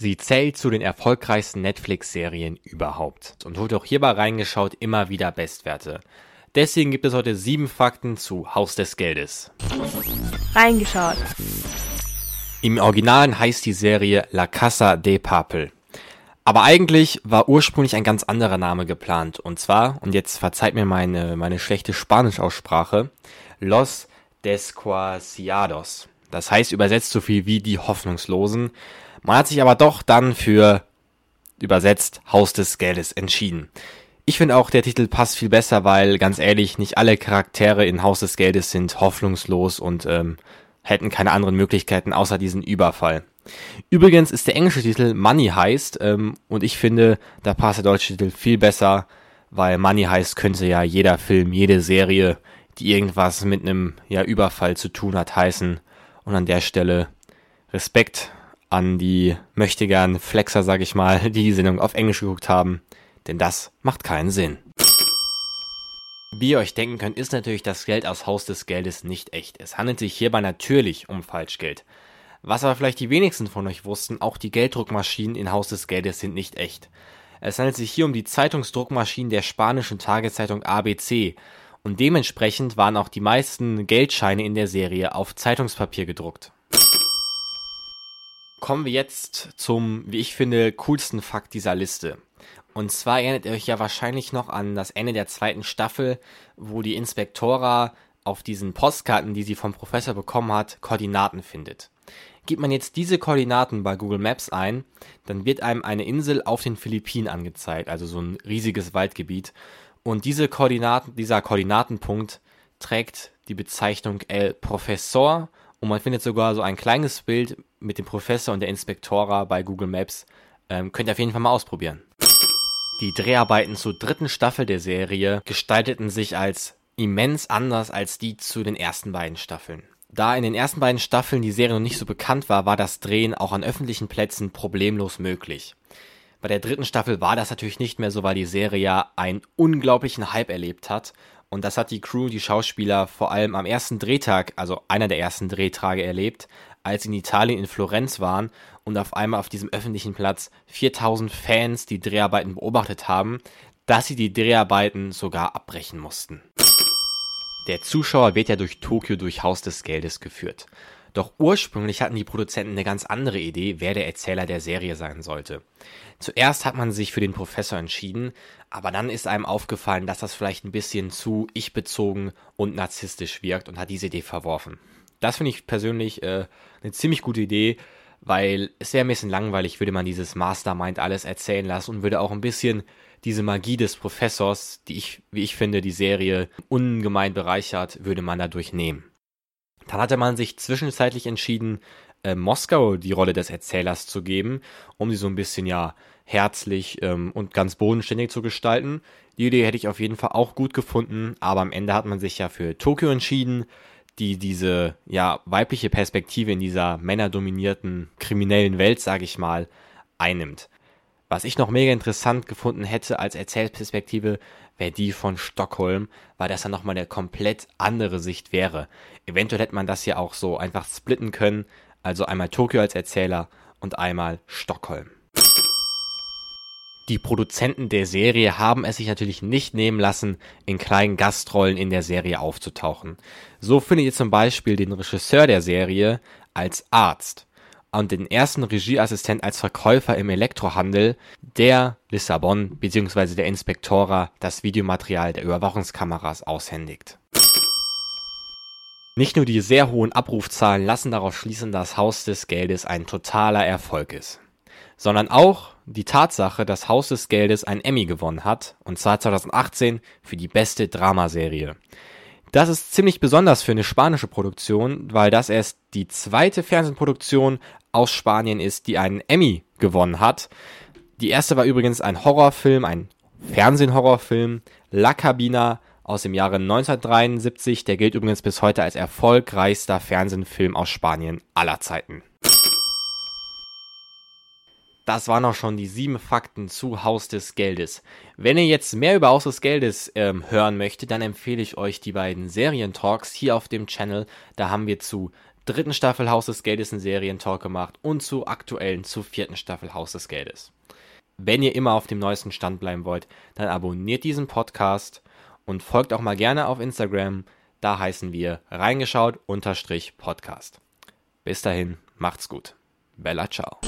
Sie zählt zu den erfolgreichsten Netflix-Serien überhaupt und holt auch hierbei reingeschaut immer wieder Bestwerte. Deswegen gibt es heute sieben Fakten zu Haus des Geldes. Reingeschaut. Im Originalen heißt die Serie La Casa de Papel. Aber eigentlich war ursprünglich ein ganz anderer Name geplant. Und zwar, und jetzt verzeiht mir meine, meine schlechte Spanischaussprache, Los Desquasiados. Das heißt übersetzt so viel wie die Hoffnungslosen. Man hat sich aber doch dann für übersetzt Haus des Geldes entschieden. Ich finde auch, der Titel passt viel besser, weil ganz ehrlich, nicht alle Charaktere in Haus des Geldes sind hoffnungslos und ähm, hätten keine anderen Möglichkeiten außer diesen Überfall. Übrigens ist der englische Titel Money Heist ähm, und ich finde, da passt der deutsche Titel viel besser, weil Money Heist könnte ja jeder Film, jede Serie, die irgendwas mit einem ja, Überfall zu tun hat, heißen. Und an der Stelle Respekt an die möchtegern Flexer, sag ich mal, die die Sendung auf Englisch geguckt haben denn das macht keinen Sinn. Wie ihr euch denken könnt, ist natürlich das Geld aus Haus des Geldes nicht echt. Es handelt sich hierbei natürlich um Falschgeld. Was aber vielleicht die wenigsten von euch wussten, auch die Gelddruckmaschinen in Haus des Geldes sind nicht echt. Es handelt sich hier um die Zeitungsdruckmaschinen der spanischen Tageszeitung ABC und dementsprechend waren auch die meisten Geldscheine in der Serie auf Zeitungspapier gedruckt. Kommen wir jetzt zum, wie ich finde, coolsten Fakt dieser Liste. Und zwar erinnert ihr euch ja wahrscheinlich noch an das Ende der zweiten Staffel, wo die Inspektora auf diesen Postkarten, die sie vom Professor bekommen hat, Koordinaten findet. Gibt man jetzt diese Koordinaten bei Google Maps ein, dann wird einem eine Insel auf den Philippinen angezeigt, also so ein riesiges Waldgebiet. Und diese Koordinaten, dieser Koordinatenpunkt trägt die Bezeichnung El Professor und man findet sogar so ein kleines Bild mit dem Professor und der Inspektora bei Google Maps. Ähm, könnt ihr auf jeden Fall mal ausprobieren. Die Dreharbeiten zur dritten Staffel der Serie gestalteten sich als immens anders als die zu den ersten beiden Staffeln. Da in den ersten beiden Staffeln die Serie noch nicht so bekannt war, war das Drehen auch an öffentlichen Plätzen problemlos möglich. Bei der dritten Staffel war das natürlich nicht mehr so, weil die Serie ja einen unglaublichen Hype erlebt hat. Und das hat die Crew, die Schauspieler vor allem am ersten Drehtag, also einer der ersten Drehtage erlebt, als sie in Italien in Florenz waren und auf einmal auf diesem öffentlichen Platz 4000 Fans die Dreharbeiten beobachtet haben, dass sie die Dreharbeiten sogar abbrechen mussten. Der Zuschauer wird ja durch Tokio durch Haus des Geldes geführt. Doch ursprünglich hatten die Produzenten eine ganz andere Idee, wer der Erzähler der Serie sein sollte. Zuerst hat man sich für den Professor entschieden, aber dann ist einem aufgefallen, dass das vielleicht ein bisschen zu ich-bezogen und narzisstisch wirkt und hat diese Idee verworfen. Das finde ich persönlich äh, eine ziemlich gute Idee, weil es wäre ein bisschen langweilig, würde man dieses Mastermind alles erzählen lassen und würde auch ein bisschen diese Magie des Professors, die ich, wie ich finde, die Serie ungemein bereichert, würde man dadurch nehmen. Dann hatte man sich zwischenzeitlich entschieden, äh, Moskau die Rolle des Erzählers zu geben, um sie so ein bisschen ja herzlich ähm, und ganz bodenständig zu gestalten. Die Idee hätte ich auf jeden Fall auch gut gefunden, aber am Ende hat man sich ja für Tokio entschieden, die diese ja weibliche Perspektive in dieser männerdominierten kriminellen Welt, sage ich mal, einnimmt. Was ich noch mega interessant gefunden hätte als Erzählperspektive, wäre die von Stockholm, weil das dann nochmal eine komplett andere Sicht wäre. Eventuell hätte man das ja auch so einfach splitten können, also einmal Tokio als Erzähler und einmal Stockholm. Die Produzenten der Serie haben es sich natürlich nicht nehmen lassen, in kleinen Gastrollen in der Serie aufzutauchen. So findet ihr zum Beispiel den Regisseur der Serie als Arzt und den ersten Regieassistent als Verkäufer im Elektrohandel, der Lissabon bzw. der Inspektora das Videomaterial der Überwachungskameras aushändigt. Nicht nur die sehr hohen Abrufzahlen lassen darauf schließen, dass Haus des Geldes ein totaler Erfolg ist sondern auch die Tatsache, dass Haus des Geldes ein Emmy gewonnen hat, und zwar 2018 für die beste Dramaserie. Das ist ziemlich besonders für eine spanische Produktion, weil das erst die zweite Fernsehproduktion aus Spanien ist, die einen Emmy gewonnen hat. Die erste war übrigens ein Horrorfilm, ein Fernsehhorrorfilm, La Cabina aus dem Jahre 1973. Der gilt übrigens bis heute als erfolgreichster Fernsehfilm aus Spanien aller Zeiten. Das waren auch schon die sieben Fakten zu Haus des Geldes. Wenn ihr jetzt mehr über Haus des Geldes ähm, hören möchtet, dann empfehle ich euch die beiden Serientalks hier auf dem Channel. Da haben wir zu dritten Staffel Haus des Geldes einen Serientalk gemacht und zur aktuellen, zur vierten Staffel Haus des Geldes. Wenn ihr immer auf dem neuesten Stand bleiben wollt, dann abonniert diesen Podcast und folgt auch mal gerne auf Instagram. Da heißen wir reingeschaut unterstrich Podcast. Bis dahin, macht's gut. Bella ciao.